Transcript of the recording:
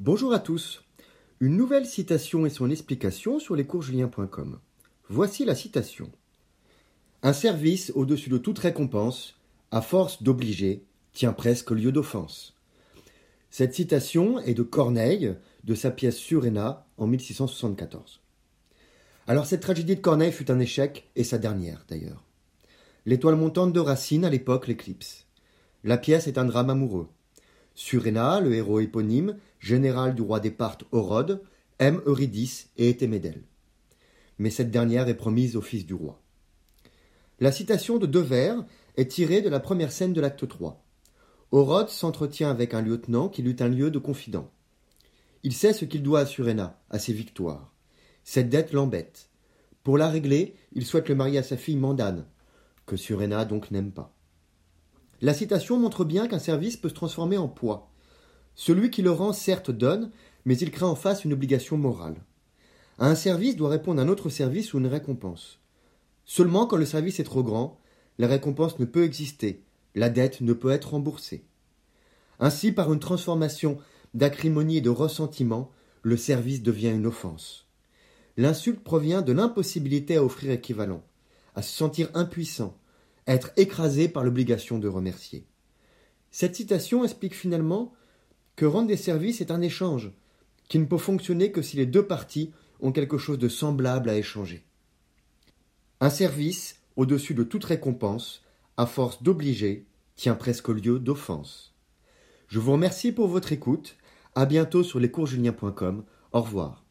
Bonjour à tous. Une nouvelle citation et son explication sur lescoursjulien.com. Voici la citation. Un service au-dessus de toute récompense, à force d'obliger, tient presque lieu d'offense. Cette citation est de Corneille, de sa pièce Suréna en 1674. Alors cette tragédie de Corneille fut un échec, et sa dernière d'ailleurs. L'étoile montante de Racine à l'époque l'éclipse. La pièce est un drame amoureux. Suréna, le héros éponyme, général du roi des Parthes Horode, aime Eurydice et est aimé d'elle. Mais cette dernière est promise au fils du roi. La citation de deux vers est tirée de la première scène de l'acte 3. Horode s'entretient avec un lieutenant qui eut un lieu de confident. Il sait ce qu'il doit à Suréna, à ses victoires. Cette dette l'embête. Pour la régler, il souhaite le marier à sa fille Mandane, que Suréna donc n'aime pas. La citation montre bien qu'un service peut se transformer en poids. Celui qui le rend certes donne, mais il crée en face une obligation morale. Un service doit répondre à un autre service ou une récompense. Seulement quand le service est trop grand, la récompense ne peut exister, la dette ne peut être remboursée. Ainsi, par une transformation d'acrimonie et de ressentiment, le service devient une offense. L'insulte provient de l'impossibilité à offrir équivalent, à se sentir impuissant, à être écrasé par l'obligation de remercier. Cette citation explique finalement que rendre des services est un échange, qui ne peut fonctionner que si les deux parties ont quelque chose de semblable à échanger. Un service, au-dessus de toute récompense, à force d'obliger, tient presque lieu d'offense. Je vous remercie pour votre écoute. À bientôt sur lescoursjulien.com. Au revoir.